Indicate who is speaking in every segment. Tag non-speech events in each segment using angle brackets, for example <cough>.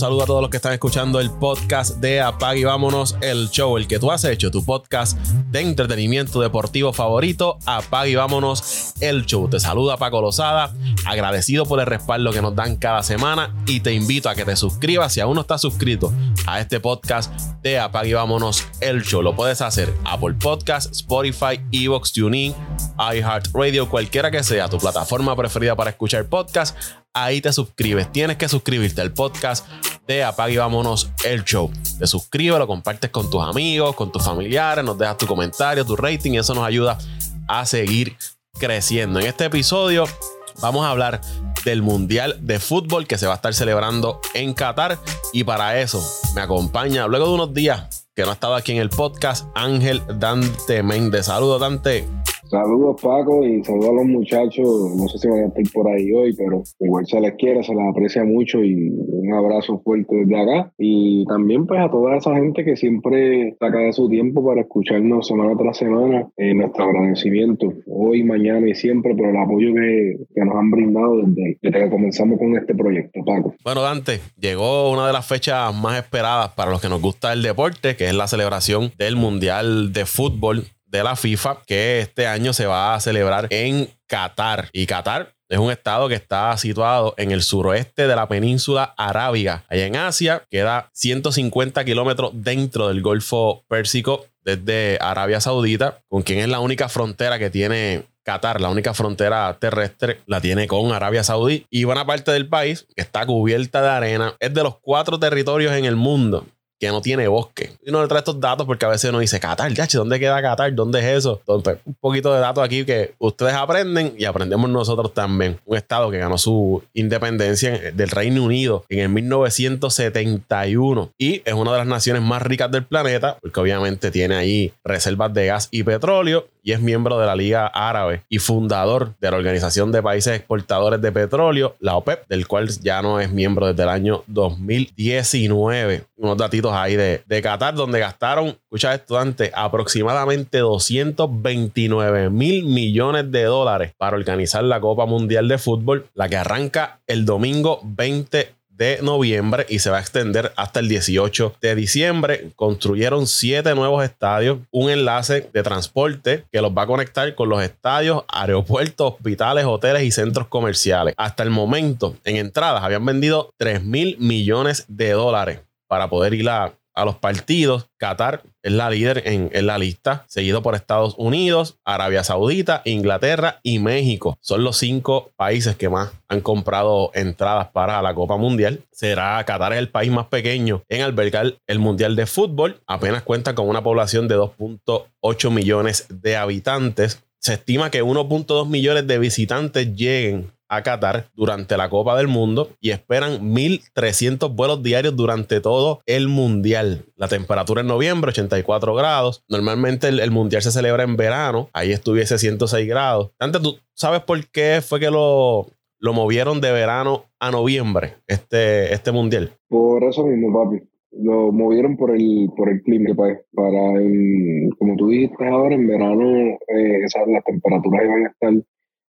Speaker 1: saludo a todos los que están escuchando el podcast de Apag y Vámonos el Show, el que tú has hecho, tu podcast de entretenimiento deportivo favorito, Apag y Vámonos el Show. Te saluda Paco Lozada, agradecido por el respaldo que nos dan cada semana y te invito a que te suscribas si aún no estás suscrito a este podcast de Apag y Vámonos el Show. Lo puedes hacer Apple Podcast, Spotify, Evox, TuneIn, iHeartRadio, cualquiera que sea tu plataforma preferida para escuchar podcast ahí te suscribes. Tienes que suscribirte al podcast de Apague y Vámonos el Show. Te suscribes, lo compartes con tus amigos, con tus familiares, nos dejas tu comentario, tu rating y eso nos ayuda a seguir creciendo. En este episodio vamos a hablar del Mundial de Fútbol que se va a estar celebrando en Qatar y para eso me acompaña luego de unos días que no ha estado aquí en el podcast Ángel Dante Méndez. Saludos Dante.
Speaker 2: Saludos Paco y saludos a los muchachos. No sé si van a estar por ahí hoy, pero igual se les quiere, se les aprecia mucho y un abrazo fuerte desde acá. Y también pues a toda esa gente que siempre saca de su tiempo para escucharnos semana tras semana. Eh, nuestro agradecimiento hoy, mañana y siempre por el apoyo que, que nos han brindado desde, desde que comenzamos con este proyecto, Paco.
Speaker 1: Bueno, Dante, llegó una de las fechas más esperadas para los que nos gusta el deporte, que es la celebración del Mundial de Fútbol de la FIFA que este año se va a celebrar en Qatar. Y Qatar es un estado que está situado en el suroeste de la península arábiga, allá en Asia. Queda 150 kilómetros dentro del Golfo Pérsico desde Arabia Saudita, con quien es la única frontera que tiene Qatar, la única frontera terrestre, la tiene con Arabia Saudí. Y buena parte del país, está cubierta de arena, es de los cuatro territorios en el mundo que no tiene bosque. Y uno le trae estos datos porque a veces uno dice, Qatar, ya, ¿dónde queda Qatar? ¿Dónde es eso? Entonces, un poquito de datos aquí que ustedes aprenden y aprendemos nosotros también. Un estado que ganó su independencia del Reino Unido en el 1971 y es una de las naciones más ricas del planeta porque obviamente tiene ahí reservas de gas y petróleo y es miembro de la Liga Árabe y fundador de la Organización de Países Exportadores de Petróleo, la OPEP, del cual ya no es miembro desde el año 2019. Unos datitos ahí de, Qatar, donde gastaron, escucha esto antes, aproximadamente 229 mil millones de dólares para organizar la Copa Mundial de Fútbol, la que arranca el domingo 20 de noviembre y se va a extender hasta el 18 de diciembre. Construyeron siete nuevos estadios, un enlace de transporte que los va a conectar con los estadios, aeropuertos, hospitales, hoteles y centros comerciales. Hasta el momento, en entradas, habían vendido 3 mil millones de dólares para poder ir a a los partidos. Qatar es la líder en, la lista, seguido por Estados Unidos, Arabia Saudita, Inglaterra y México. Son los cinco países que más han comprado entradas para la Copa Mundial. Será Qatar el país más pequeño en albergar el Mundial de Fútbol. Apenas cuenta con una población de 2.8 millones de habitantes. Se estima que 1.2 millones de visitantes lleguen a Qatar durante la Copa del Mundo y esperan 1.300 vuelos diarios durante todo el Mundial. La temperatura en noviembre, 84 grados. Normalmente el, Mundial se celebra en verano. Ahí estuviese 106 grados. Antes, ¿tú sabes por qué fue que lo, lo movieron de verano a noviembre, este, este Mundial?
Speaker 2: Por eso mismo, papi lo movieron por el por el clima para, para como tú dijiste ahora en verano eh, las temperaturas iban a estar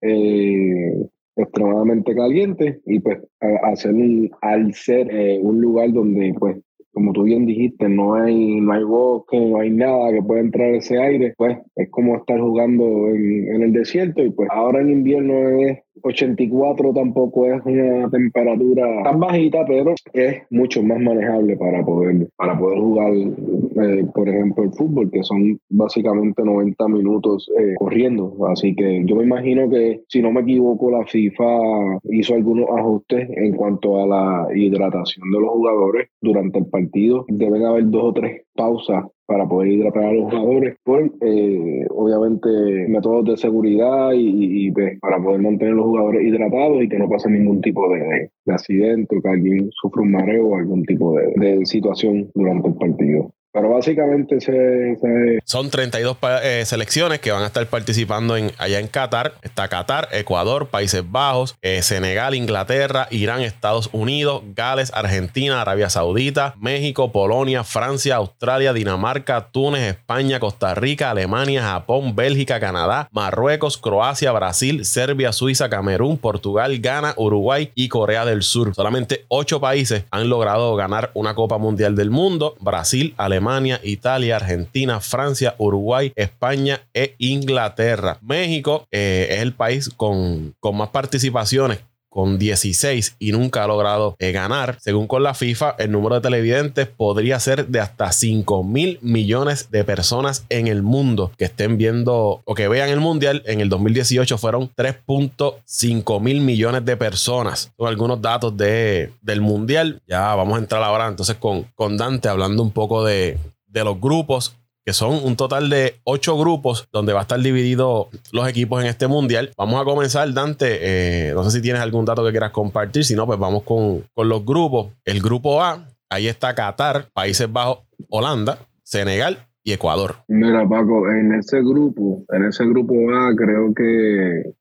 Speaker 2: eh, extremadamente caliente y pues hacer un, al ser eh, un lugar donde pues como tú bien dijiste, no hay, no hay bosque, no hay nada que pueda entrar ese aire, pues es como estar jugando en, en el desierto y pues ahora en invierno es 84 tampoco es una temperatura tan bajita, pero es mucho más manejable para poder, para poder jugar, eh, por ejemplo, el fútbol, que son básicamente 90 minutos eh, corriendo. Así que yo me imagino que, si no me equivoco, la FIFA hizo algunos ajustes en cuanto a la hidratación de los jugadores durante el partido. Deben haber dos o tres pausas para poder hidratar a los jugadores por eh, obviamente métodos de seguridad y, pues, para poder mantener a los jugadores hidratados y que no pase ningún tipo de, accidente o que alguien sufra un mareo o algún tipo de situación durante el partido. Pero básicamente se,
Speaker 1: son 32 eh, selecciones que van a estar participando en, allá en Qatar. Está Qatar, Ecuador, Países Bajos, eh, Senegal, Inglaterra, Irán, Estados Unidos, Gales, Argentina, Arabia Saudita, México, Polonia, Francia, Australia, Dinamarca, Túnez, España, Costa Rica, Alemania, Japón, Bélgica, Canadá, Marruecos, Croacia, Brasil, Serbia, Suiza, Camerún, Portugal, Ghana, Uruguay y Corea del Sur. Solamente ocho países han logrado ganar una Copa Mundial del Mundo. Brasil, Alemania, Italia, Argentina, Francia, Uruguay, España e Inglaterra. México eh, es el país con, con más participaciones con 16 y nunca ha logrado eh, ganar. Según con la FIFA, el número de televidentes podría ser de hasta 5 mil millones de personas en el mundo que estén viendo o que vean el mundial. En el 2018 fueron 3.5 mil millones de personas. Son algunos datos de, del mundial. Ya vamos a entrar ahora entonces con, con Dante hablando un poco de, de los grupos que son un total de ocho grupos donde va a estar dividido los equipos en este mundial. Vamos a comenzar, Dante. Eh, no sé si tienes algún dato que quieras compartir. Si no, pues vamos con, con los grupos. El grupo A, ahí está Qatar, Países Bajos, Holanda, Senegal y Ecuador.
Speaker 2: Mira, Paco, en ese grupo, en ese grupo A, creo que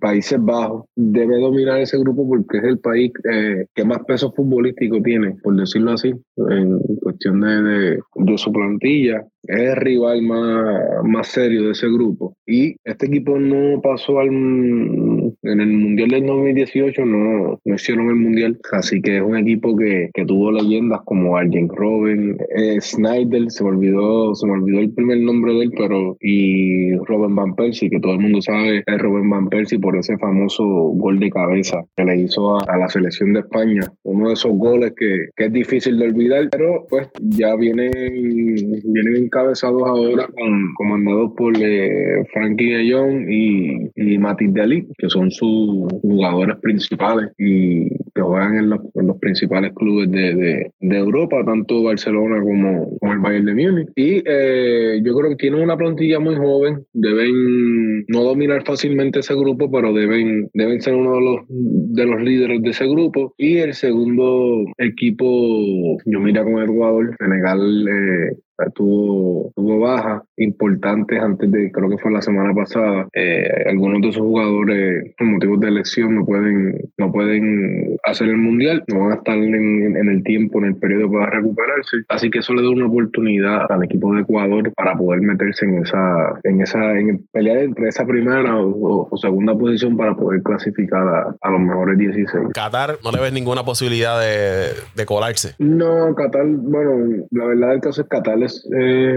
Speaker 2: Países Bajos debe dominar ese grupo porque es el país eh, que más peso futbolístico tiene, por decirlo así, en cuestión de, su plantilla. Es el rival más, más serio de ese grupo. Y este equipo no pasó al en el Mundial del 2018 no, no hicieron el Mundial, así que es un equipo que, que tuvo leyendas como Arjen Robben, eh, Snyder, se me olvidó, se me olvidó el primer nombre de él, pero y Robin Van Persie, que todo el mundo sabe es Robin Van Persie por ese famoso gol de cabeza que le hizo a, la selección de España, uno de esos goles que, que, es difícil de olvidar, pero pues ya vienen, vienen encabezados ahora con, comandados por eh, Frankie de Jong y, y Matis de que son sus jugadores principales y que juegan en los, principales clubes de, Europa, tanto Barcelona como, el Bayern de Múnich. Y eh, yo creo que tienen una plantilla muy joven, deben no dominar fácilmente ese grupo, pero deben, deben ser uno de los, de los líderes de ese grupo. Y el segundo equipo, yo mira con el jugador, Senegal eh, tuvo, tuvo bajas importantes antes de, creo que fue la semana pasada. Eh, algunos de esos jugadores, por motivos de elección, no pueden, no pueden hacer el mundial, no van a estar en, el tiempo, en el periodo para recuperarse. Así que eso le da una oportunidad al equipo de Ecuador para poder meterse en esa, en esa, en pelear entre esa primera o, segunda posición para poder clasificar a, los mejores 16.
Speaker 1: Qatar no le ves ninguna posibilidad de, de colarse.
Speaker 2: No, Qatar, bueno, la verdad del caso es Qatar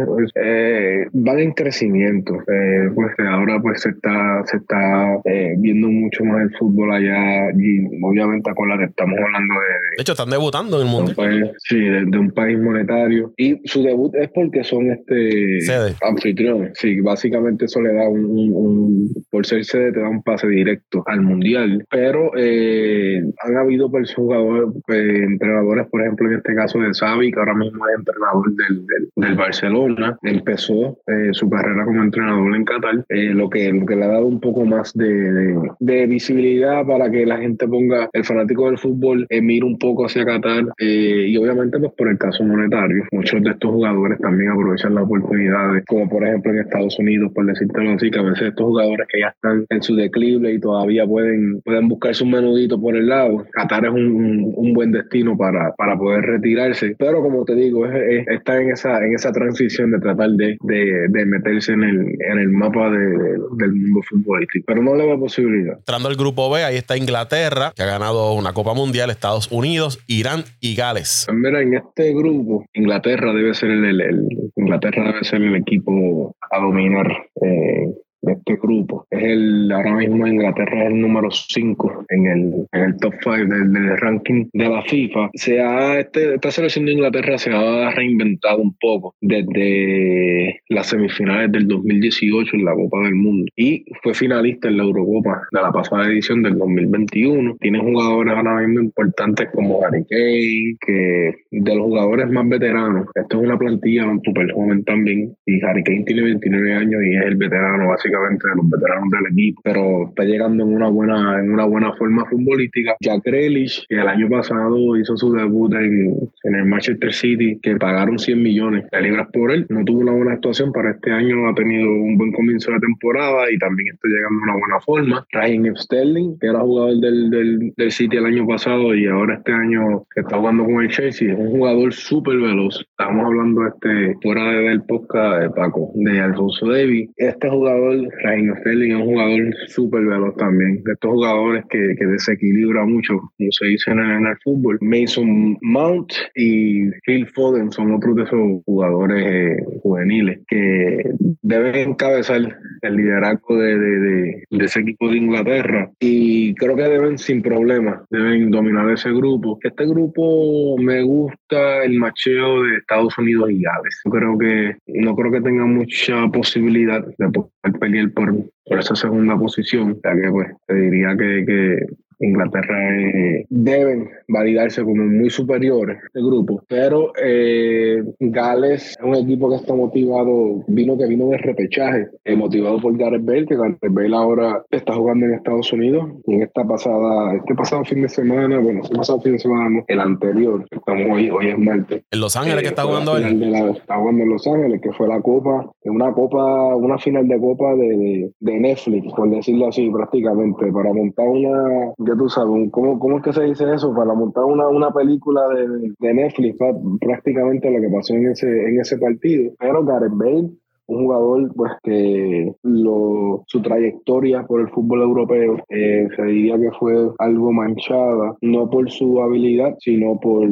Speaker 2: pues, eh, van en crecimiento. Eh, pues ahora pues se está, se está viendo mucho más el fútbol allá y obviamente con la que estamos hablando de...
Speaker 1: De hecho, están debutando en el mundo.
Speaker 2: sí, de, un país monetario. Y su debut es porque son este anfitriones. Sí, básicamente eso le da un, por ser sede te da un pase directo al mundial. Pero han habido pues, jugadores, entrenadores, por ejemplo, en este caso de Xavi, que ahora mismo es entrenador del, del Barcelona, empezó eh, su carrera como entrenador en Qatar, eh, lo, que, lo que le ha dado un poco más de, de, visibilidad para que la gente ponga, el fanático del fútbol, eh, mire un poco hacia Qatar y obviamente pues por el caso monetario, muchos de estos jugadores también aprovechan las oportunidades, como por ejemplo en Estados Unidos, por decirte así, que a veces estos jugadores que ya están en su declive y todavía pueden, pueden buscarse un menudito por el lado, Qatar es un, un, buen destino para, para poder retirarse, pero como te digo, es, está en esa, en esa transición de tratar de, de, meterse en el, en el mapa del mundo futbolístico, pero no le da posibilidad.
Speaker 1: Entrando al grupo B, ahí está Inglaterra, que ha ganado una Copa Mundial, Estados Unidos, Irán y Gales.
Speaker 2: Pues mira, en este grupo, Inglaterra debe ser el, el, Inglaterra debe ser el equipo a dominar. Eh, de este grupo. Es el, ahora mismo Inglaterra es el número 5 en el, en el top 5 del, ranking de la FIFA. Se ha, este, esta selección de Inglaterra se ha reinventado un poco desde la, las semifinales del 2018 en la Copa del Mundo y fue finalista en la Eurocopa de la pasada edición del 2021. Tiene jugadores ahora mismo importantes como Harry Kane, que de los jugadores más veteranos, esto es una plantilla súper joven también y Harry Kane tiene 29 años y es el veterano de los veteranos del equipo, pero está llegando en una buena, en una buena forma futbolística. Jack Grealish, que el año pasado hizo su debut en, en el Manchester City, que pagaron 100 millones de libras por él, no tuvo una buena actuación, para este año ha tenido un buen comienzo de temporada y también está llegando a una buena forma. Ryan Sterling, que era jugador del, del, del City el año pasado y ahora este año está jugando con el Chelsea, es un jugador súper veloz. Estamos hablando este fuera del podcast de Paco, de Alfonso Davis. Este jugador, Ryan Sterling, es un jugador súper veloz también. De estos jugadores que, que desequilibra mucho, como se dice en el, fútbol. Mason Mount y Phil Foden son otros de esos jugadores eh, juveniles que deben encabezar el liderazgo de, de, de, ese equipo de Inglaterra y creo que deben sin problema, deben dominar ese grupo. Este grupo me gusta el macheo de Estados Unidos y Gales. Yo creo que no creo que tenga mucha posibilidad de poder por esa segunda posición, ya que pues te diría que, que Inglaterra eh, deben validarse como muy superiores de grupo, pero eh, Gales es un equipo que está motivado, vino que vino de repechaje, eh, motivado por Gareth Bale, que Gareth Bale ahora está jugando en Estados Unidos y en esta pasada, este pasado fin de semana, bueno, este pasado fin de semana, el anterior, estamos hoy, hoy es martes.
Speaker 1: En Los Ángeles que está jugando
Speaker 2: él. está jugando en Los Ángeles, que fue la copa, una copa, una final de copa de, de Netflix, por decirlo así, prácticamente, para montar una ya tú sabes, ¿cómo, ¿cómo es que se dice eso? Para montar una, una película de, de Netflix, prácticamente lo que pasó en ese, en ese partido. Pero Gareth Bale un jugador pues que lo, su trayectoria por el fútbol europeo eh, se diría que fue algo manchada, no por su habilidad, sino por,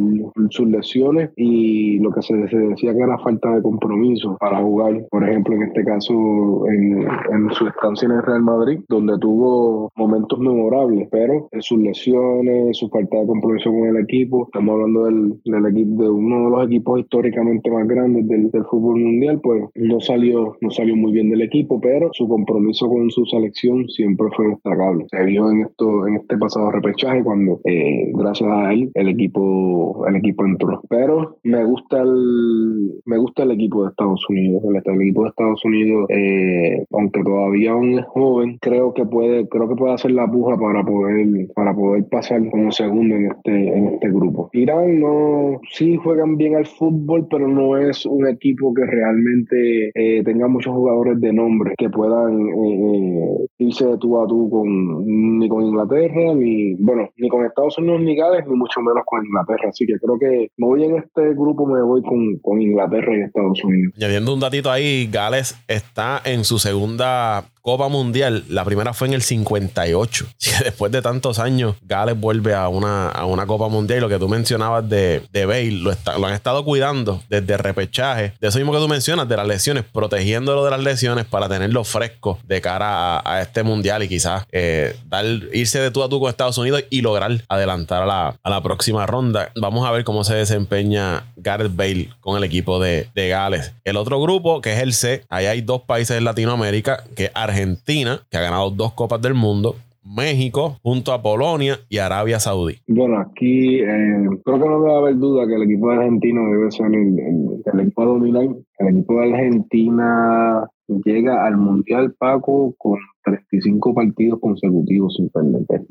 Speaker 2: sus lesiones y lo que se, decía que era falta de compromiso para jugar, por ejemplo, en este caso en, en su estancia en el Real Madrid, donde tuvo momentos memorables, pero en sus lesiones, su falta de compromiso con el equipo, estamos hablando del, del equipo de uno de los equipos históricamente más grandes del, del fútbol mundial, pues no salió no salió muy bien del equipo, pero su compromiso con su selección siempre fue destacable. Se vio en esto, en este pasado repechaje cuando, eh, gracias a él, el equipo, el equipo entró. Pero me gusta el, me gusta el equipo de Estados Unidos. El, equipo de Estados Unidos, eh, aunque todavía aún es joven, creo que puede, creo que puede hacer la puja para poder, para poder pasar como segundo en este, en este grupo. Irán no, sí juegan bien al fútbol, pero no es un equipo que realmente eh, tenga muchos jugadores de nombre que puedan eh, eh, irse de tú a tú con ni con Inglaterra, ni bueno, ni con Estados Unidos ni Gales, ni mucho menos con Inglaterra. Así que creo que me voy en este grupo, me voy con, con Inglaterra y Estados Unidos.
Speaker 1: Añadiendo un datito ahí, Gales está en su segunda Copa Mundial, la primera fue en el 58. <laughs> Y después de tantos años, Gales vuelve a una, a una Copa Mundial. Y lo que tú mencionabas de, de Bale, lo, lo han estado cuidando desde repechaje. De eso mismo que tú mencionas, de las lesiones, protegiéndolo de las lesiones para tenerlo fresco de cara a, este Mundial y quizás eh, dar, irse de tú a tú con Estados Unidos y lograr adelantar a la, a la próxima ronda. Vamos a ver cómo se desempeña Gareth Bale con el equipo de, de Gales. El otro grupo, que es el C, ahí hay dos países en Latinoamérica, que Argentina, que ha ganado dos Copas del Mundo, México, junto a Polonia y Arabia Saudí.
Speaker 2: Bueno, aquí eh, creo que no debe haber duda que el equipo de Argentina debe ser el, el, equipo dominar. El equipo de Argentina llega al Mundial Paco con 35 partidos consecutivos sin.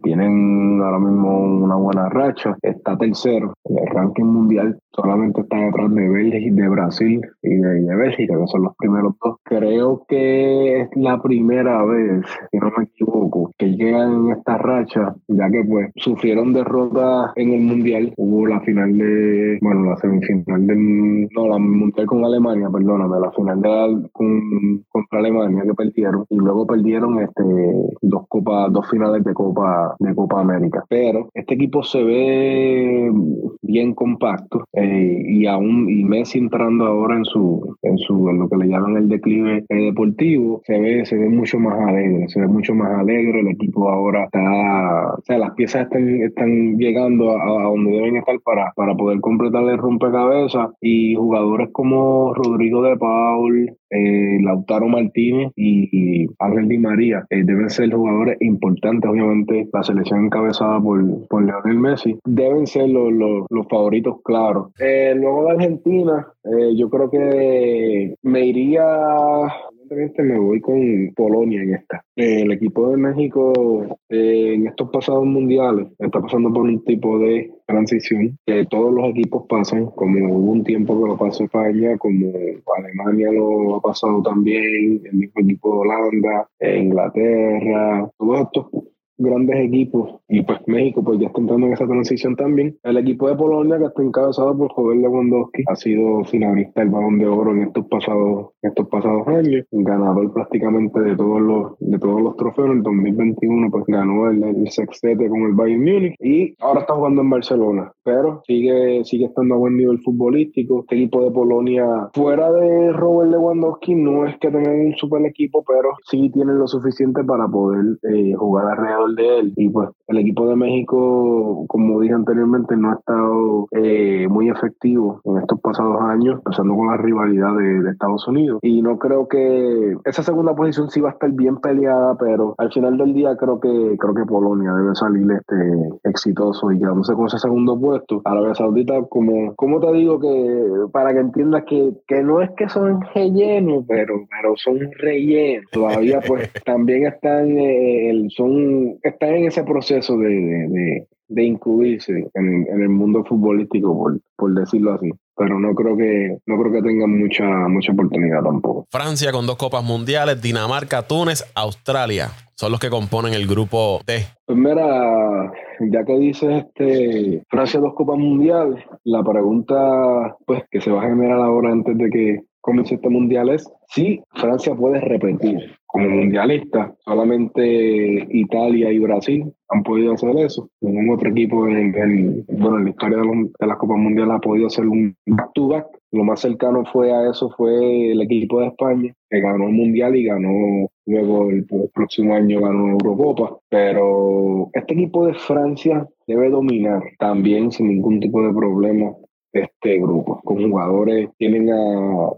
Speaker 2: Tienen ahora mismo una buena racha. Está tercero en el ranking mundial. Solamente está detrás de Bélgica, de Brasil y de, Bélgica, que son los primeros dos. Creo que es la primera vez, si no me equivoco, que llegan en esta racha, ya que pues sufrieron derrota en el mundial. Hubo la final de, bueno, la semifinal del, no, la mundial con Alemania, perdóname, la final de con, contra Alemania que perdieron y luego perdieron este, dos copas, dos finales de Copa, de Copa América. Pero este equipo se ve bien compacto eh, y aún y Messi entrando ahora en su, en su, en lo que le llaman el declive eh, deportivo, se ve, se ve mucho más alegre, se ve mucho más alegre. El equipo ahora está, o sea, las piezas están, están llegando a, donde deben estar para, para poder completar el rompecabezas y jugadores como Rodrigo de Paul, eh, Lautaro Martínez y, Ángel Di María eh, deben ser jugadores importantes, obviamente la selección encabezada por, por Leonel Messi, deben ser los, los, favoritos claros. Eh, luego de Argentina, eh, yo creo que me iría me voy con Polonia en esta. El equipo de México eh, en estos pasados mundiales está pasando por un tipo de transición que todos los equipos pasan, como hubo un tiempo que lo pasó España, como Alemania lo ha pasado también, el mismo equipo de Holanda, Inglaterra, todos estos grandes equipos y pues México pues ya está entrando en esa transición también. El equipo de Polonia que está encabezado por Joel Lewandowski ha sido finalista del Balón de Oro en estos pasados estos pasados años, ganador prácticamente de todos los de todos los trofeos. En el 2021 pues ganó el, el sextete con el Bayern Múnich y ahora está jugando en Barcelona, pero sigue sigue estando a buen nivel futbolístico. Este equipo de Polonia fuera de Robert Lewandowski no es que tengan un super equipo, pero sí tienen lo suficiente para poder eh, jugar alrededor de él. Y pues el equipo de México, como dije anteriormente, no ha estado eh, muy efectivo en estos pasados años, empezando con la rivalidad de, Estados Unidos. Y no creo que esa segunda posición sí va a estar bien peleada, pero al final del día creo que creo que Polonia debe salir este exitoso y quedándose con ese segundo puesto. Arabia Saudita, como, como te digo, que para que entiendas que, que no es que son rellenos, pero, pero son rellenos. Todavía pues <laughs> también están, eh, son están en ese proceso de, de, de, incluirse en, el mundo futbolístico, por, por, decirlo así. Pero no creo que no creo que tengan mucha mucha oportunidad tampoco.
Speaker 1: Francia con dos copas mundiales, Dinamarca, Túnez, Australia son los que componen el grupo D.
Speaker 2: Pues mira, ya que dices este Francia dos copas mundiales, la pregunta pues que se va a generar ahora antes de que comience este mundial es si Francia puede repetir como mundialista. Solamente Italia y Brasil han podido hacer eso. Ningún otro equipo en, bueno, en la historia de, la Copa Mundial ha podido hacer un back-to-back. Lo más cercano fue a eso fue el equipo de España, que ganó el Mundial y ganó luego el, el próximo año ganó Eurocopa. Pero este equipo de Francia debe dominar también sin ningún tipo de problema este grupo, con jugadores, tienen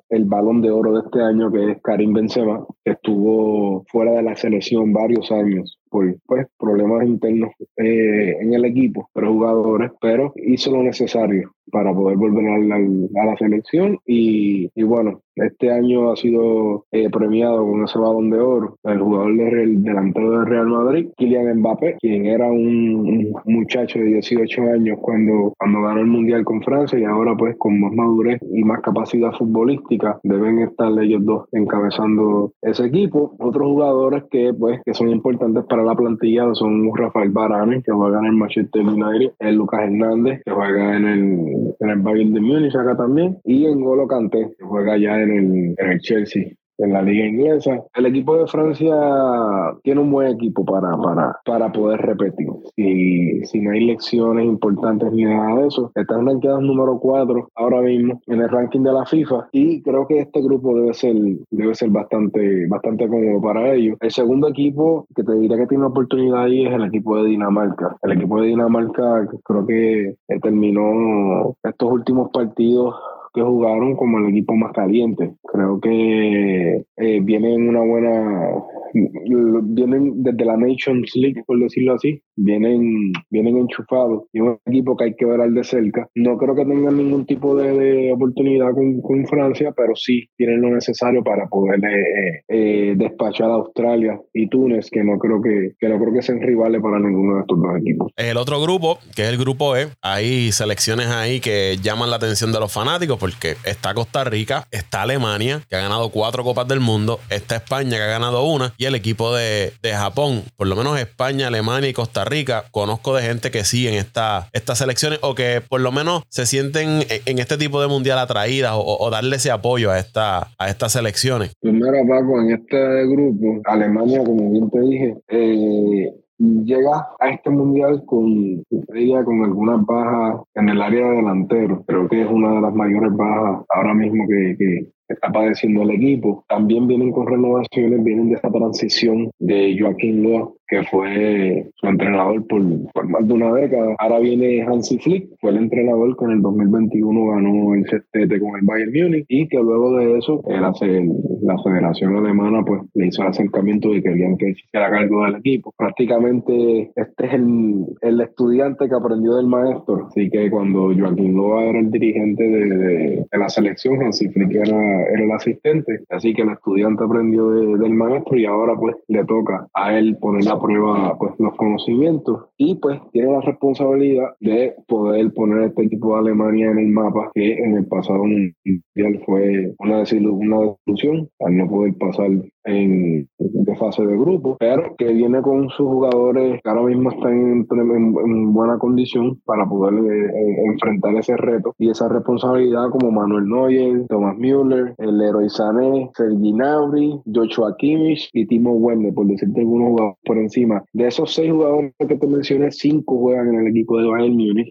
Speaker 2: el balón de oro de este año que es Karim Benzema, estuvo fuera de la selección varios años por pues, problemas internos eh, en el equipo, pero jugadores, pero hizo lo necesario para poder volver a la, selección y, y, bueno, este año ha sido eh, premiado con ese balón de oro el jugador del delantero del Real Madrid, Kylian Mbappé, quien era un, muchacho de 18 años cuando, cuando ganó el Mundial con Francia y ahora pues con más madurez y más capacidad futbolística deben estar ellos dos encabezando ese equipo. Otros jugadores que pues que son importantes para la plantilla son Rafael Varane, que juega en el Manchester United, el Lucas Hernández, que juega en el, en el Bayern de Múnich acá también, y en Golo Kanté, que juega ya en el, en el Chelsea en la liga inglesa. El equipo de Francia tiene un buen equipo para, para, para poder repetir. Si, si no hay lecciones importantes ni nada de eso, están rankeados número 4 ahora mismo en el ranking de la FIFA y creo que este grupo debe ser, debe ser bastante, bastante cómodo para ellos. El segundo equipo que te diría que tiene oportunidad ahí es el equipo de Dinamarca. El equipo de Dinamarca creo que terminó estos últimos partidos que jugaron como el equipo más caliente. Creo que eh, vienen una buena, vienen desde la Nations League, por decirlo así, vienen, vienen enchufados y un equipo que hay que ver al de cerca. No creo que tengan ningún tipo de, oportunidad con, con, Francia, pero sí tienen lo necesario para poder eh, eh, despachar a Australia y Túnez, que no creo que, que no creo que sean rivales para ninguno de estos dos equipos.
Speaker 1: El otro grupo, que es el grupo E, hay selecciones ahí que llaman la atención de los fanáticos porque está Costa Rica, está Alemania, que ha ganado cuatro copas del mundo, está España, que ha ganado una, y el equipo de, Japón, por lo menos España, Alemania y Costa Rica, conozco de gente que siguen esta, estas selecciones o que por lo menos se sienten en, este tipo de mundial atraídas o, darle ese apoyo a, esta, a estas selecciones.
Speaker 2: Primero, Paco, en este grupo, Alemania, como bien te dije, eh, llega a este mundial con ella con algunas bajas en el área delantero. Creo que es una de las mayores bajas ahora mismo que, está padeciendo el equipo. También vienen con renovaciones, vienen de esta transición de Joaquín Loa, que fue su entrenador por, más de una década. Ahora viene Hansi Flick, fue el entrenador que en el 2021 ganó el sextete con el Bayern Múnich y que luego de eso la Federación Alemana pues le hizo el acercamiento de que querían que hiciera cargo del equipo. Prácticamente este es el, el, estudiante que aprendió del maestro, así que cuando Joaquín Loa era el dirigente de, de, la selección, Hansi Flick era, era, el asistente, así que el estudiante aprendió del maestro y ahora pues le toca a él poner la prueba pues, los conocimientos. Y pues tiene la responsabilidad de poder poner este equipo de Alemania en el mapa que en el pasado mundial fue una, desilusión al no poder pasar en, de fase de grupo, pero que viene con sus jugadores que ahora mismo están en, buena condición para poder eh, eh, enfrentar ese reto y esa responsabilidad como Manuel Neuer, Thomas Müller, el Leroy Sané, Sergi Gnabry, Joshua Kimmich y Timo Werner, por decirte algunos jugadores por encima. De esos seis jugadores que te mencioné, cinco juegan en el equipo de Bayern Múnich.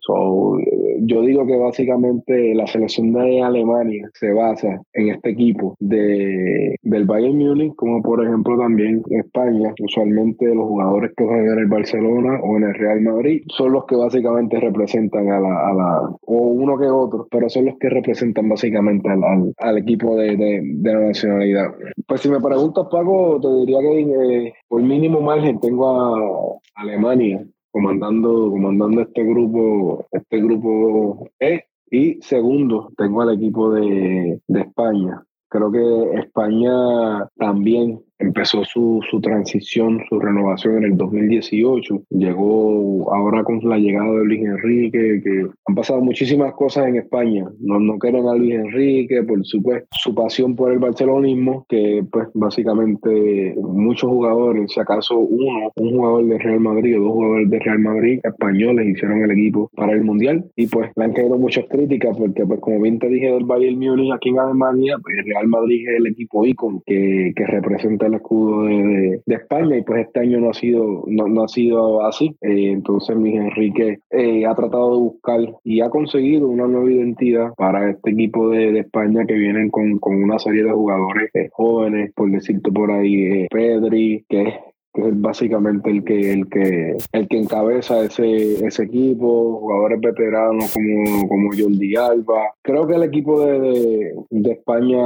Speaker 2: yo digo que básicamente la selección de Alemania se basa en este equipo de, del Bayern Múnich como por ejemplo también España, usualmente los jugadores que juegan en el Barcelona o en el Real Madrid son los que básicamente representan a la, o uno que otro, pero son los que representan básicamente al, al, equipo de, de, de, la nacionalidad. Pues si me preguntas, Paco, te diría que eh, por mínimo margen tengo a Alemania comandando, comandando este grupo, este grupo E. Y segundo, tengo al equipo de, de España, Creo que España también empezó su, su, transición, su renovación en el 2018. Llegó ahora con la llegada de Luis Enrique, que han pasado muchísimas cosas en España. No, no quieren a Luis Enrique, por supuesto, su pasión por el barcelonismo, que pues básicamente muchos jugadores, si acaso uno, un jugador de Real Madrid o dos jugadores de Real Madrid españoles hicieron el equipo para el Mundial y pues le han caído muchas críticas porque pues como bien te dije del Bayern Múnich aquí en Alemania, pues Real Madrid es el equipo ícono que, que representa el escudo de, España y pues este año no ha sido, no, ha sido así. Eh, entonces Luis Enrique eh, ha tratado de buscar y ha conseguido una nueva identidad para este equipo de, España que vienen con, una serie de jugadores eh, jóvenes, por decirte por ahí, Pedri, que que es básicamente el que el que el que encabeza ese, ese equipo, jugadores veteranos como, como Jordi Alba. Creo que el equipo de, de, España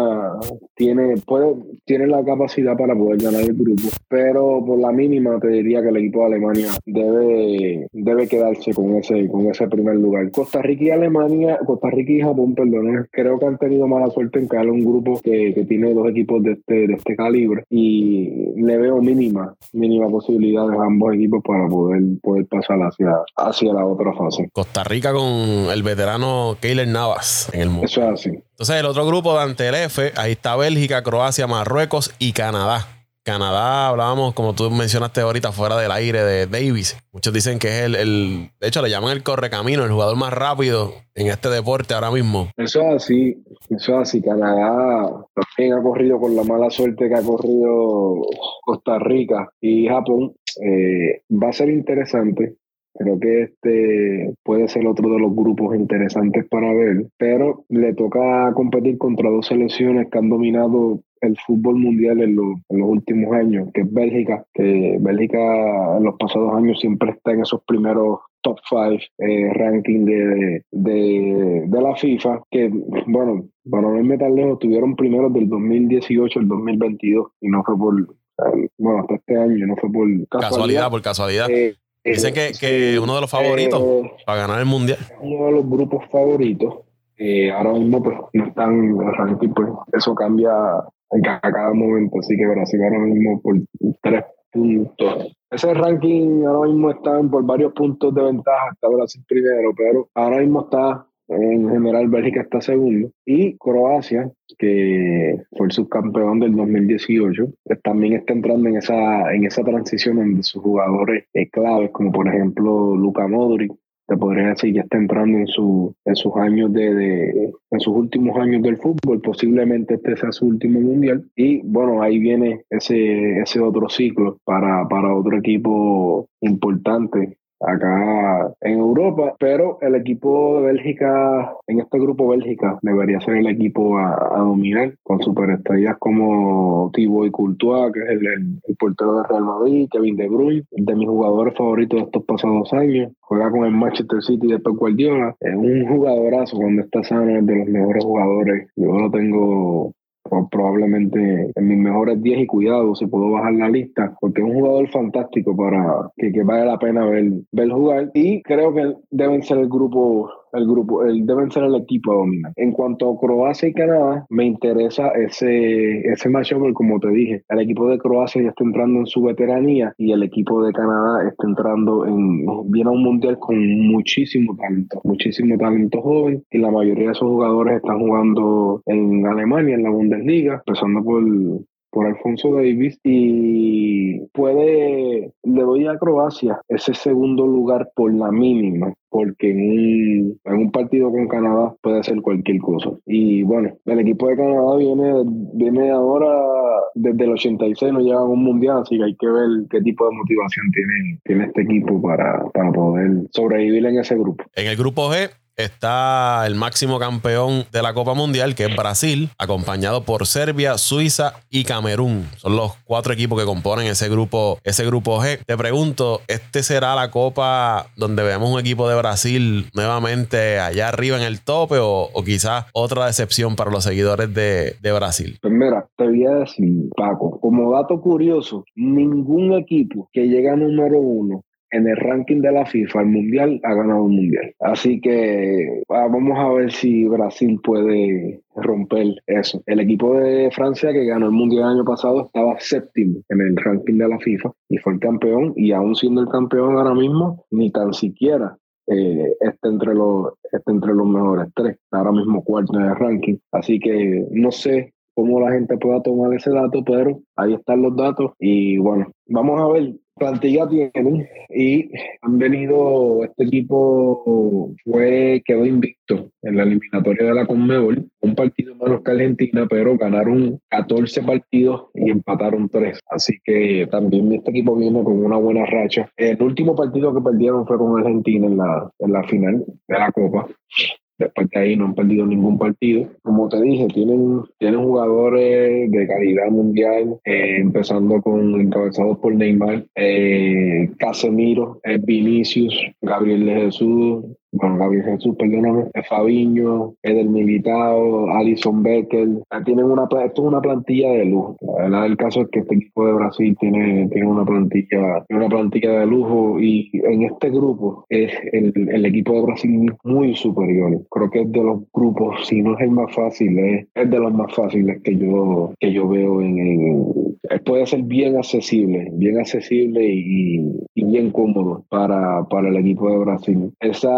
Speaker 2: tiene, puede, tiene la capacidad para poder ganar el grupo, pero por la mínima te diría que el equipo de Alemania debe, debe quedarse con ese, con ese primer lugar. Costa Rica y Alemania, Costa Rica y Japón, perdón, creo que han tenido mala suerte en caer un grupo que, que tiene dos equipos de este, de este calibre y le veo mínima mínima posibilidad de ambos equipos para poder, poder pasar hacia, hacia la otra fase.
Speaker 1: Costa Rica con el veterano Keiler Navas en el mundo.
Speaker 2: Eso es así.
Speaker 1: Entonces, el otro grupo de ante el F, ahí está Bélgica, Croacia, Marruecos y Canadá. Canadá, hablábamos, como tú mencionaste ahorita, fuera del aire de Davis. Muchos dicen que es el, el, de hecho, le llaman el correcamino, el jugador más rápido en este deporte ahora mismo.
Speaker 2: Eso es así, eso es así. Canadá también ha corrido con la mala suerte que ha corrido Costa Rica y Japón. Eh, va a ser interesante. Creo que este puede ser otro de los grupos interesantes para ver, pero le toca competir contra dos selecciones que han dominado el fútbol mundial en, los últimos años, que es Bélgica, que Bélgica en los pasados años siempre está en esos primeros top 5 eh, ranking de, de, la FIFA, que bueno, para no irme tan lejos, tuvieron primeros del 2018 al 2022 y no fue por, bueno, hasta este año, no fue por
Speaker 1: casualidad. por casualidad. Eh, Dicen que, que uno de los favoritos eh, para ganar el mundial.
Speaker 2: Uno de los grupos favoritos. ahora mismo pues no están en el ranking, pues eso cambia a cada momento. Así que Brasil ahora mismo por tres puntos. Ese ranking ahora mismo está por varios puntos de ventaja. Está Brasil primero, pero ahora mismo está en general Bélgica está segundo y Croacia que fue el subcampeón del 2018 pues también está entrando en esa en esa transición en sus jugadores claves como por ejemplo Luka Modric te podría decir, ya está entrando en, su, en sus años de, en sus últimos años del fútbol, posiblemente este sea su último mundial. Y bueno, ahí viene ese, ese otro ciclo para, para otro equipo importante acá en Europa, pero el equipo de Bélgica, en este grupo Bélgica, debería ser el equipo a, dominar, con superestrellas como Thibaut Courtois, que es el, el, portero de Real Madrid, Kevin De Bruyne, de mis jugadores favoritos de estos pasados años, juega con el Manchester City de Pep Guardiola, es un jugadorazo cuando está sano, es de los mejores jugadores, yo lo tengo probablemente en mis mejores 10 y cuidado si puedo bajar la lista porque es un jugador fantástico para que, que vale la pena ver, ver jugar. Y creo que deben ser el grupo el grupo, el, deben ser el equipo a dominar. En cuanto a Croacia y Canadá, me interesa ese, ese matchup, como te dije, el equipo de Croacia ya está entrando en su veteranía y el equipo de Canadá está entrando en, viene a un mundial con muchísimo talento, muchísimo talento joven y la mayoría de esos jugadores están jugando en Alemania, en la Bundesliga, empezando por, por Alfonso Davis y puede, le doy a Croacia ese segundo lugar por la mínima, porque en un, partido con Canadá puede hacer cualquier cosa. Y bueno, el equipo de Canadá viene, viene ahora desde el 86, no llevan un mundial, así que hay que ver qué tipo de motivación tiene, tiene este equipo para, para poder sobrevivir en ese grupo.
Speaker 1: En el grupo G está el máximo campeón de la Copa Mundial, que es Brasil, acompañado por Serbia, Suiza y Camerún. Son los cuatro equipos que componen ese grupo, ese grupo G. Te pregunto, ¿este será la Copa donde vemos un equipo de Brasil nuevamente allá arriba en el tope o, quizás otra decepción para los seguidores de, de Brasil?
Speaker 2: Pues mira, te voy a decir, Paco, como dato curioso, ningún equipo que llega número uno en el ranking de la FIFA, el Mundial, ha ganado un Mundial. Así que ah, vamos a ver si Brasil puede romper eso. El equipo de Francia que ganó el Mundial el año pasado estaba séptimo en el ranking de la FIFA y fue el campeón y aún siendo el campeón ahora mismo, ni tan siquiera eh, está, entre los, está entre los mejores tres, ahora mismo cuarto en el ranking. Así que no sé cómo la gente pueda tomar ese dato, pero ahí están los datos y bueno, vamos a ver plantilla tienen y han venido, este equipo fue, quedó invicto en la eliminatoria de la Conmebol, un partido menos que Argentina, pero ganaron 14 partidos y empataron 3. Así que también este equipo viene con una buena racha. El último partido que perdieron fue con Argentina en la, en la final de la Copa. Después de ahí no han perdido ningún partido. Como te dije, tienen, tienen jugadores de calidad mundial, eh, empezando con encabezados por Neymar, eh, Casemiro, eh, Vinicius, Gabriel de Jesús, bueno, Gabriel Jesús, perdóname, Fabiño, Edel Militao, Alison Becker, tienen una, esto es una plantilla de lujo. La el caso es que este equipo de Brasil tiene, tiene una plantilla, una plantilla de lujo y en este grupo es el, el, equipo de Brasil muy superior. Creo que es de los grupos, si no es el más fácil, es, es de los más fáciles que yo, que yo veo en, en puede ser bien accesible, bien accesible y, y bien cómodo para, para el equipo de Brasil. Esa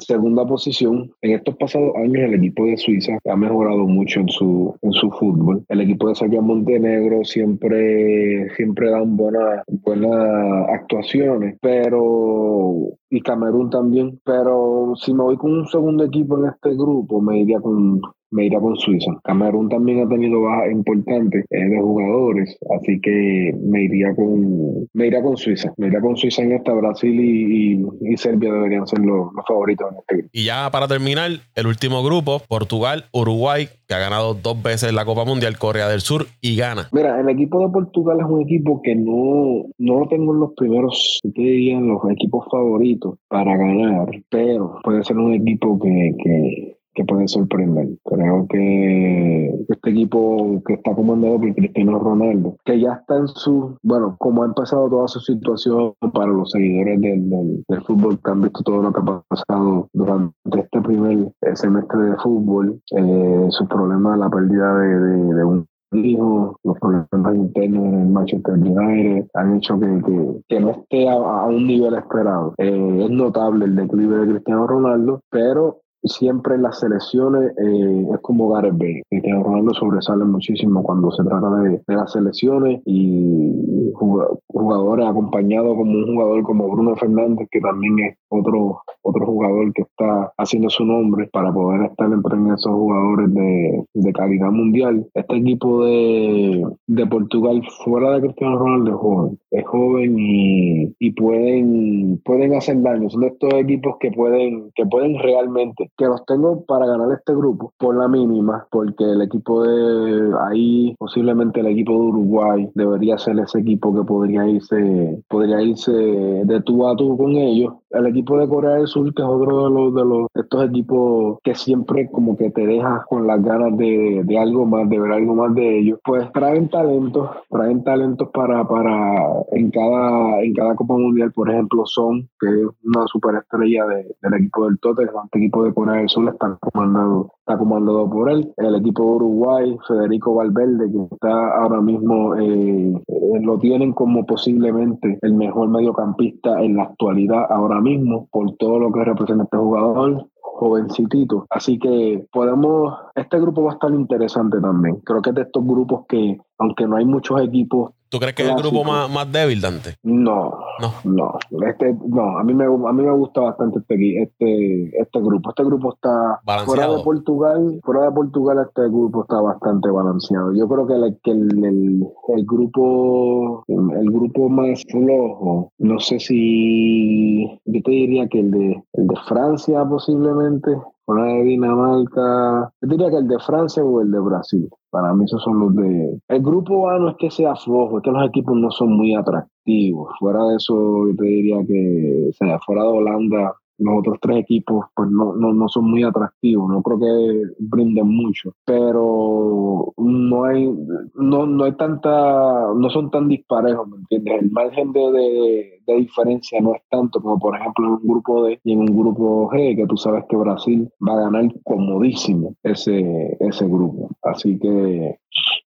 Speaker 2: segunda posición. En estos pasados años el equipo de Suiza ha mejorado mucho en su, en su fútbol. El equipo de Serbia Montenegro siempre, siempre dan buenas, buenas actuaciones, pero y Camerún también. Pero si me voy con un segundo equipo en este grupo, me iría con me irá con Suiza. Camerún también ha tenido bajas importantes eh, de jugadores, así que me iría con me iría con Suiza. Me iría con Suiza en esta. Brasil y, Serbia deberían ser los, favoritos en este grupo.
Speaker 1: Y ya para terminar, el último grupo, Portugal, Uruguay, que ha ganado dos veces la Copa Mundial, Corea del Sur y gana.
Speaker 2: Mira, el equipo de Portugal es un equipo que no, no lo tengo en los primeros, te dirían, los equipos favoritos para ganar, pero puede ser un equipo que, que que puede sorprender. Creo que este equipo que está comandado por Cristiano Ronaldo, que ya está en su, bueno, como ha empezado toda su situación para los seguidores del, del, fútbol que han visto todo lo que ha pasado durante este primer semestre de fútbol, eh, sus problemas, la pérdida de, de, un hijo, los problemas internos en el Manchester United han hecho que, que, no esté a, un nivel esperado. Eh, es notable el declive de Cristiano Ronaldo, pero siempre en las selecciones eh, es como Gareth Bale. Cristiano Ronaldo sobresale muchísimo cuando se trata de, las selecciones y jugadores acompañados como un jugador como Bruno Fernández, que también es otro, otro jugador que está haciendo su nombre para poder estar entre esos jugadores de, de calidad mundial. Este equipo de, de Portugal, fuera de Cristiano Ronaldo, es joven. Es joven y, y pueden, pueden hacer daño. Son de estos equipos que pueden, que pueden realmente, que los tengo para ganar este grupo por la mínima, porque el equipo de ahí, posiblemente el equipo de Uruguay, debería ser ese equipo que podría irse, podría irse de tú a tú con ellos. El equipo de Corea del Sur, que es otro de los de los estos equipos que siempre como que te dejas con las ganas de, de algo más, de ver algo más de ellos, pues traen talentos, traen talentos para, para en cada, en cada Copa Mundial, por ejemplo, Son, que es una superestrella de, del equipo del Tottenham, este equipo de Corea del Sur está comandado, por él. El equipo de Uruguay, Federico Valverde, que está ahora mismo, eh, lo tienen como posiblemente el mejor mediocampista en la actualidad ahora mismo, por todo lo que representa este jugador jovencitito. Así que podemos, este grupo va a estar interesante también. Creo que es de estos grupos que, aunque no hay muchos equipos
Speaker 1: ¿Tú crees que es el grupo más, más, débil, Dante?
Speaker 2: No, no, no. Este, no, a mí me, a mí me gusta bastante este, este, este grupo. Este grupo está fuera de Portugal, fuera de Portugal este grupo está bastante balanceado. Yo creo que, el, que el, el, grupo, el grupo más flojo, no sé si yo te diría que el de, el de Francia posiblemente, la de Dinamarca. Yo diría que el de Francia o el de Brasil. Para mí esos son los de... El grupo A no es que sea flojo, es que los equipos no son muy atractivos. Fuera de eso, yo te diría que, o sea, fuera de Holanda, los otros tres equipos pues no, no, no son muy atractivos, no creo que brinden mucho, pero no hay, no, no hay tanta, no son tan disparejos, ¿me entiendes? El margen de, de, diferencia no es tanto como por ejemplo en un grupo D y en un grupo G, que tú sabes que Brasil va a ganar comodísimo ese, ese grupo. Así que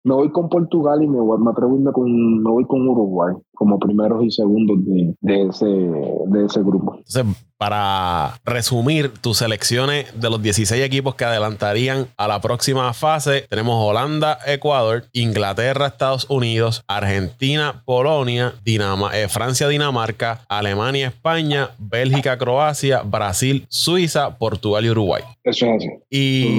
Speaker 2: me voy con Portugal y me, voy, me atrevo con, me voy con Uruguay como primeros y segundos de, de, ese, de ese grupo.
Speaker 1: Entonces, para resumir tus selecciones de los 16 equipos que adelantarían a la próxima fase, tenemos Holanda, Ecuador, Inglaterra, Estados Unidos, Argentina, Polonia, eh, Francia, Dinamarca, Alemania, España, Bélgica, Croacia, Brasil, Suiza, Portugal y Uruguay.
Speaker 2: Eso es así.
Speaker 1: Y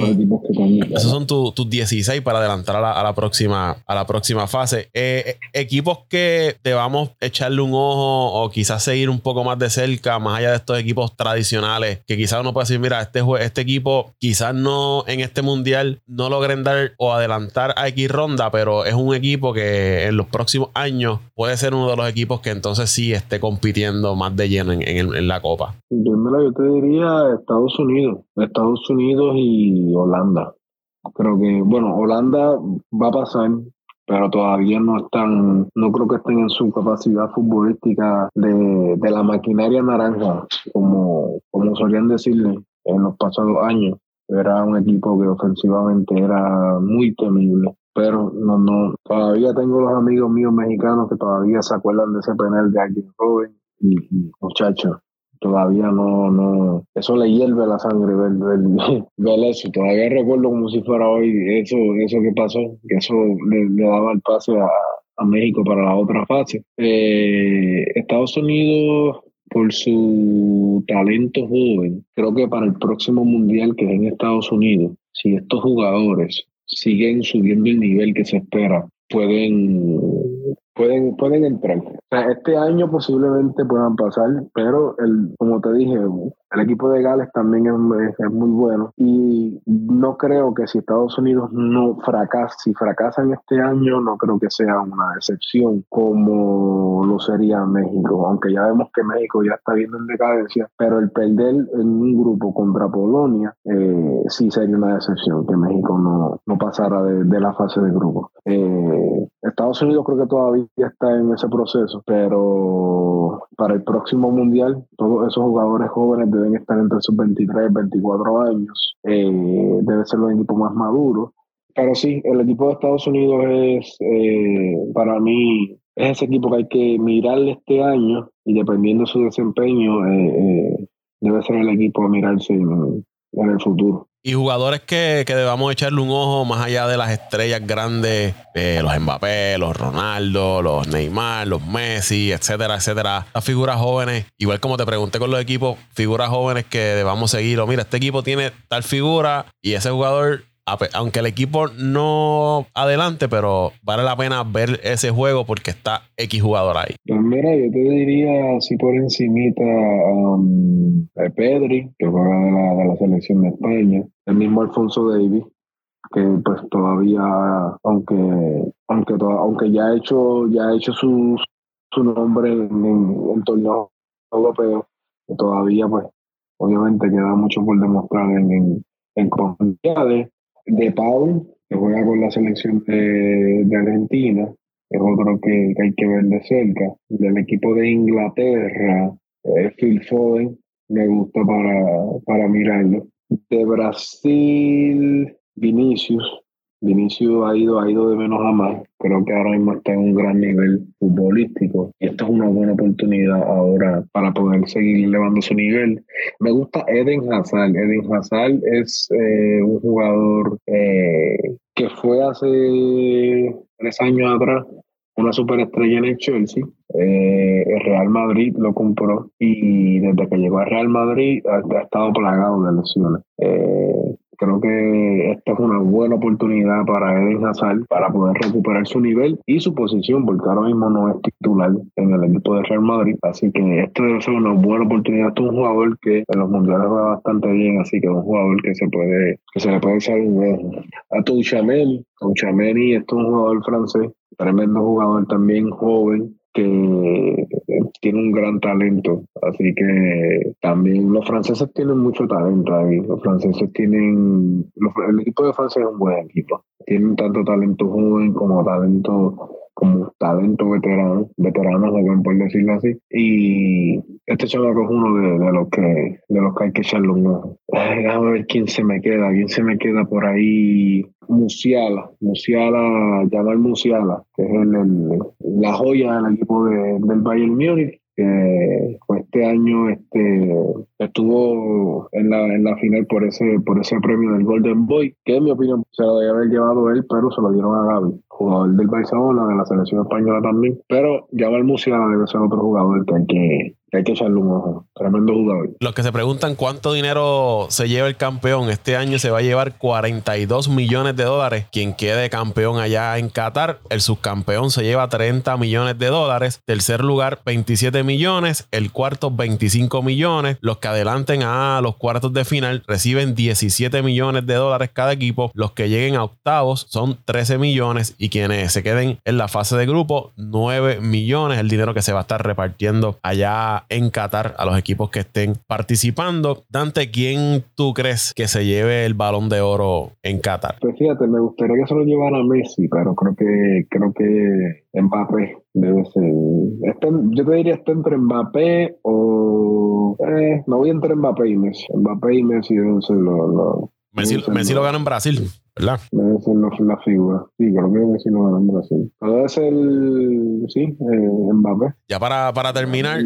Speaker 1: esos son tus 16 para adelantar a la, próxima, a la próxima fase. Eh, eh, equipos que te vamos a echarle un ojo o quizás seguir un poco más de cerca, más allá de estos equipos tradicionales, que quizás uno puede decir, mira, este, este equipo quizás no en este mundial no logren dar o adelantar a X ronda, pero es un equipo que en los próximos años puede ser uno de los equipos que entonces sí esté compitiendo más de lleno en, en la Copa.
Speaker 2: Yo te diría Estados Unidos, Estados Unidos y Holanda. Creo que, bueno, Holanda va a pasar, pero todavía no están, no creo que estén en su capacidad futbolística de, de la maquinaria naranja, como, como solían decirle en los pasados años. Era un equipo que ofensivamente era muy temible. Pero no, no, todavía tengo los amigos míos mexicanos que todavía se acuerdan de ese penal de alguien joven y, y muchachos todavía no, no, eso le hierve la sangre ver, <laughs> ver, eso. Todavía recuerdo como si fuera hoy eso, eso que pasó, que eso le, daba el pase a, México para la otra fase. Eh, Estados Unidos, por su talento joven, creo que para el próximo mundial que es en Estados Unidos, si estos jugadores siguen subiendo el nivel que se espera, pueden pueden, pueden entrar. este año posiblemente puedan pasar, pero el, como te dije, el equipo de Gales también es, es, muy bueno y no creo que si Estados Unidos no fracasa, si fracasan este año, no creo que sea una excepción como lo sería México, aunque ya vemos que México ya está viendo en decadencia, pero el perder en un grupo contra Polonia eh, sí sería una excepción, que México no, no pasara de, de la fase de grupo. Eh, Estados Unidos creo que todavía está en ese proceso, pero para el próximo mundial, todos esos jugadores jóvenes deben estar entre sus 23 y 24 años. Eh, debe ser los equipos más maduros. Pero sí, el equipo de Estados Unidos es, eh, para mí, es ese equipo que hay que mirarle este año y dependiendo de su desempeño, eh, debe ser el equipo a mirarse en el futuro.
Speaker 1: Y jugadores que, que, debamos echarle un ojo más allá de las estrellas grandes, eh, los Mbappé, los Ronaldo, los Neymar, los Messi, etcétera, etcétera. Las figuras jóvenes, igual como te pregunté con los equipos, figuras jóvenes que debamos seguir. O mira, este equipo tiene tal figura y ese jugador aunque el equipo no adelante, pero vale la pena ver ese juego porque está X jugador ahí.
Speaker 2: Pues mira, yo te diría así por encimita um, Pedri, que juega de la, de la selección de España, el mismo Alfonso Davis, que pues todavía, aunque aunque aunque ya ha hecho ya ha hecho su, su nombre en, en, torneos europeos, todavía pues obviamente queda mucho por demostrar en, en, en comunidades de Paul, que juega con la selección de, Argentina, es otro que, hay que ver de cerca. Del equipo de Inglaterra, eh, Phil Foden, me gusta para, para mirarlo. De Brasil, Vinicius, Vinicius ha ido, ha ido de menos a más. Creo que ahora mismo está en un gran nivel futbolístico. Y esta es una buena oportunidad ahora para poder seguir elevando su nivel. Me gusta Eden Hazard. Eden Hazard es eh, un jugador eh, que fue hace tres años atrás una superestrella en el Chelsea. Eh, el Real Madrid lo compró y desde que llegó al Real Madrid ha, ha estado plagado de lesiones. Creo que esta es una buena oportunidad para Eden Hazard para poder recuperar su nivel y su posición, porque ahora mismo no es titular en el equipo de Real Madrid. Así que esto debe ser una buena oportunidad. Este es un jugador que en los mundiales va bastante bien, así que es un jugador que se puede, que se le puede echar un ojo. A Touchamel, Touchamel, esto es un jugador francés, tremendo jugador también, joven, que tiene un gran talento. Así que también los franceses tienen mucho talento ahí. Los franceses tienen. el equipo de Francia es un buen equipo. Tienen tanto talento joven como talento como talento veterano, veteranos, por decirlo así. Y este chamaco es uno de, los que de los que hay que echarle un ojo. Déjame ver quién se me queda, quién se me queda por ahí. Musiala, Musiala, llamar Musiala, que es el, la joya del equipo de, del Bayern Múnich que este año este, estuvo en la, en la final por ese, por ese premio del Golden Boy, que en mi opinión se lo debe haber llevado él, pero se lo dieron a Gaby, jugador del Barcelona, de la selección española también. Pero Jamal Musiala debe ser otro jugador que hay que, hay que echarle un ojo. Tremendo jugador.
Speaker 1: Los que se preguntan cuánto dinero se lleva el campeón, este año se va a llevar 42 millones de dólares. Quien quede campeón allá en Qatar, el subcampeón se lleva 30 millones de dólares. Tercer lugar, 27 millones. El cuarto, 25 millones. Los que adelanten a los cuartos de final reciben 17 millones de dólares cada equipo. Los que lleguen a octavos son 13 millones. Y quienes se queden en la fase de grupo, 9 millones. El dinero que se va a estar repartiendo allá en Qatar a los equipos que estén participando. Dante, ¿quién tú crees que se lleve el balón de oro en Qatar?
Speaker 2: Pues fíjate, me gustaría que se lo llevara Messi, pero creo que creo que Mbappé debe ser. yo te diría está entre Mbappé o eh, no voy entre Mbappé y Messi. Mbappé y Messi deben ser los,
Speaker 1: Messi, lo gana en Brasil, ¿verdad?
Speaker 2: Debe ser la figura. Sí, creo que Messi lo gana en Brasil. Debe ser, sí, eh, Mbappé.
Speaker 1: Ya para, para terminar,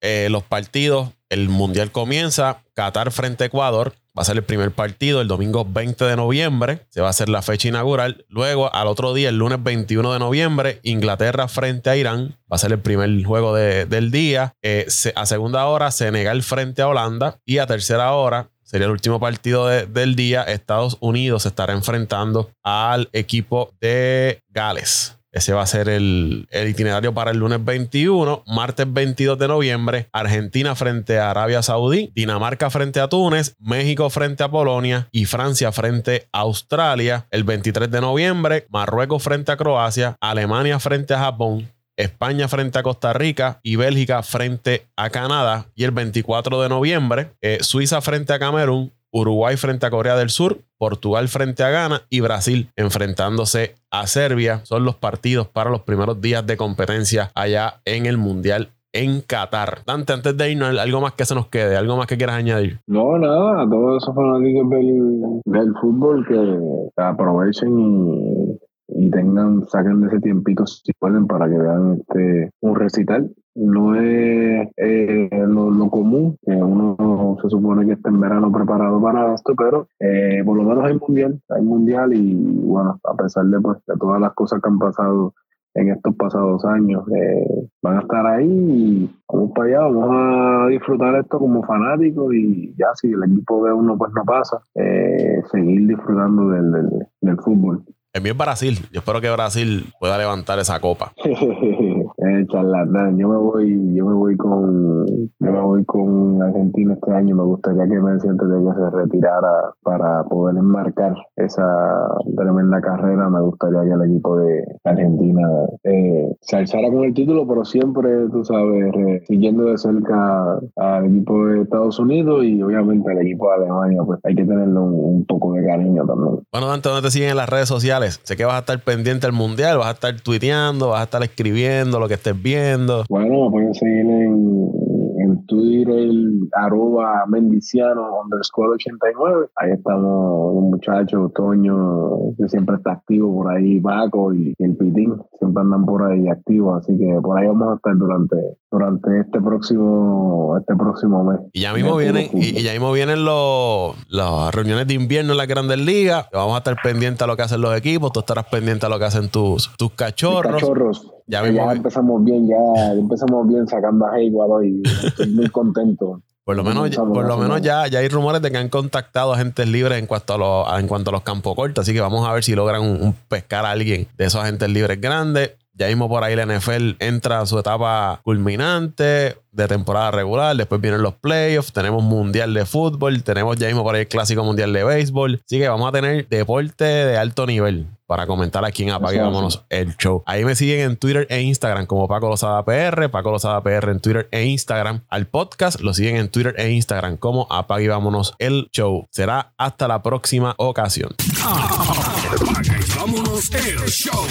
Speaker 1: eh, los partidos, el Mundial comienza, Qatar frente a Ecuador, va a ser el primer partido el domingo 20 de noviembre, se va a hacer la fecha inaugural. Luego, al otro día, el lunes 21 de noviembre, Inglaterra frente a Irán, va a ser el primer juego del día. Eh, a segunda hora, Senegal frente a Holanda y a tercera hora, sería el último partido del día. Estados Unidos estará enfrentando al equipo de Gales. Ese va a ser el, itinerario para el lunes 21, martes 22 de noviembre, Argentina frente a Arabia Saudí, Dinamarca frente a Túnez, México frente a Polonia y Francia frente a Australia. El 23 de noviembre, Marruecos frente a Croacia, Alemania frente a Japón, España frente a Costa Rica y Bélgica frente a Canadá. Y el 24 de noviembre, eh, Suiza frente a Camerún, Uruguay frente a Corea del Sur, Portugal frente a Ghana y Brasil enfrentándose a Serbia. Son los partidos para los primeros días de competencia allá en el Mundial en Qatar. Dante, antes de irnos, algo más que se nos quede, algo más que quieras añadir.
Speaker 2: No, nada, todos esos fanáticos del, del fútbol que aprovechen y y tengan, saquen de ese tiempito si pueden para que vean este un recital no es eh, lo, común, que uno se supone que está en verano preparado para esto, pero eh, por lo menos hay mundial, hay mundial y bueno, a pesar de, pues, de todas las cosas que han pasado en estos pasados años, eh, van a estar ahí y vamos para allá, vamos a disfrutar esto como fanáticos y ya si el equipo de uno pues no pasa, seguir disfrutando del, del, del fútbol.
Speaker 1: El mío es Brasil. Yo espero que Brasil pueda levantar esa copa. <laughs>
Speaker 2: eh, charlatán. Yo me voy, yo me voy con, yo me voy con Argentina este año. Me gustaría que Messi antes de que se retirara para poder enmarcar esa tremenda carrera. Me gustaría que el equipo de Argentina eh, se alzara con el título, pero siempre, tú sabes, siguiendo de cerca al equipo de Estados Unidos y obviamente al equipo de Alemania, pues hay que tenerle un, poco de cariño también.
Speaker 1: Bueno, Dante, ¿dónde te siguen en las redes sociales? Sé que vas a estar pendiente del mundial, vas a estar tuiteando, vas a estar escribiendo lo que estés viendo.
Speaker 2: Bueno, me pueden seguir en, en Twitter, arroba mendiciano underscore 89. Ahí estamos un muchacho, Toño, que siempre está activo por ahí, Paco y, el Pitín, siempre andan por ahí activos, así que por ahí vamos a estar durante, durante este próximo, este próximo mes.
Speaker 1: Y ya mismo vienen, y, ya mismo vienen los, las reuniones de invierno en las grandes ligas. Vamos a estar pendientes a lo que hacen los equipos, tú estarás pendiente a lo que hacen tus, tus cachorros.
Speaker 2: cachorros. Ya, empezamos bien, ya empezamos bien sacando a Hayward y estoy muy contento.
Speaker 1: Por lo menos, por lo menos ya, ya hay rumores de que han contactado agentes libres en cuanto a los, en cuanto a los campos cortos. Así que vamos a ver si logran pescar a alguien de esos agentes libres grandes. Ya mismo por ahí la NFL entra a su etapa culminante de temporada regular. Después vienen los playoffs. Tenemos mundial de fútbol. Tenemos ya mismo por ahí el clásico mundial de béisbol. Así que vamos a tener deporte de alto nivel para comentar aquí en Apague Vámonos el show. Ahí me siguen en Twitter e Instagram como Paco Lozada PR, Paco Lozada PR en Twitter e Instagram. Al podcast lo siguen en Twitter e Instagram como Apague Vámonos el show. Será hasta la próxima ocasión. Apague Vámonos el show.